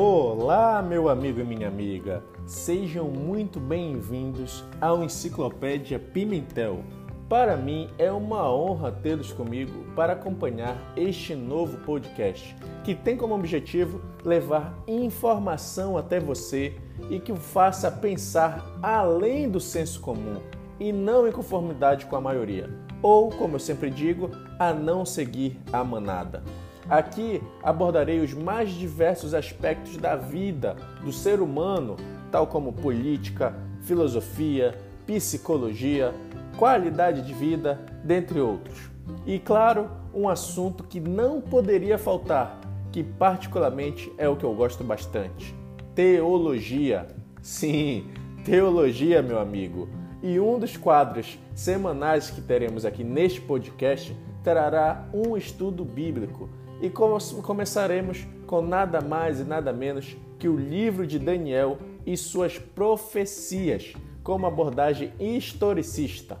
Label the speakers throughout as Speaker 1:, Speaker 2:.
Speaker 1: Olá, meu amigo e minha amiga. Sejam muito bem-vindos ao Enciclopédia Pimentel. Para mim é uma honra tê-los comigo para acompanhar este novo podcast, que tem como objetivo levar informação até você e que o faça pensar além do senso comum e não em conformidade com a maioria, ou, como eu sempre digo, a não seguir a manada. Aqui abordarei os mais diversos aspectos da vida do ser humano, tal como política, filosofia, psicologia, qualidade de vida, dentre outros. E claro, um assunto que não poderia faltar, que particularmente é o que eu gosto bastante: teologia. Sim, teologia, meu amigo. E um dos quadros semanais que teremos aqui neste podcast trará um estudo bíblico e começaremos com nada mais e nada menos que o livro de Daniel e suas profecias, como abordagem historicista.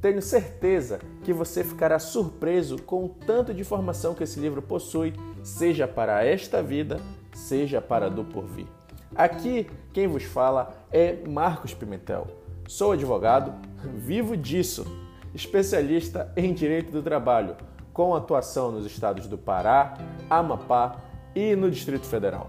Speaker 1: Tenho certeza que você ficará surpreso com o tanto de informação que esse livro possui, seja para esta vida, seja para do porvir. Aqui quem vos fala é Marcos Pimentel. Sou advogado, vivo disso, especialista em direito do trabalho com atuação nos estados do Pará, Amapá e no Distrito Federal.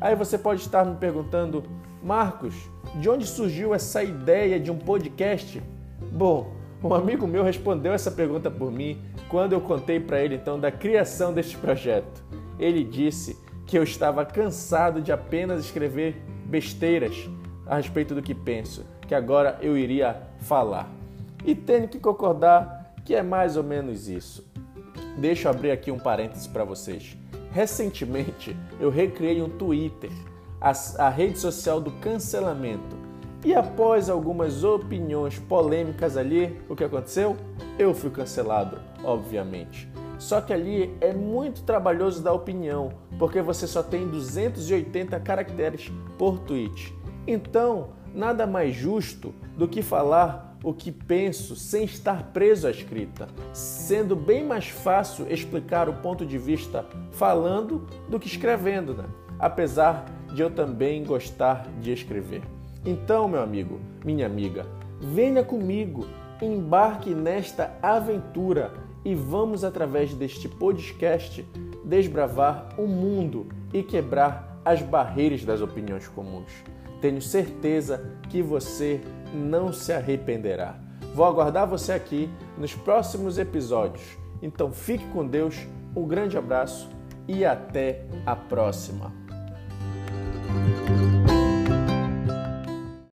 Speaker 1: Aí você pode estar me perguntando, Marcos, de onde surgiu essa ideia de um podcast? Bom, um amigo meu respondeu essa pergunta por mim quando eu contei para ele então da criação deste projeto. Ele disse que eu estava cansado de apenas escrever besteiras a respeito do que penso, que agora eu iria falar. E tenho que concordar que é mais ou menos isso. Deixa eu abrir aqui um parêntese para vocês. Recentemente eu recriei um Twitter, a, a rede social do cancelamento. E após algumas opiniões polêmicas ali, o que aconteceu? Eu fui cancelado, obviamente. Só que ali é muito trabalhoso dar opinião, porque você só tem 280 caracteres por tweet. Então, nada mais justo do que falar o que penso sem estar preso à escrita, sendo bem mais fácil explicar o ponto de vista falando do que escrevendo, né? apesar de eu também gostar de escrever. Então, meu amigo, minha amiga, venha comigo, embarque nesta aventura e vamos, através deste podcast, desbravar o mundo e quebrar as barreiras das opiniões comuns. Tenho certeza que você não se arrependerá. Vou aguardar você aqui nos próximos episódios. Então fique com Deus, um grande abraço e até a próxima.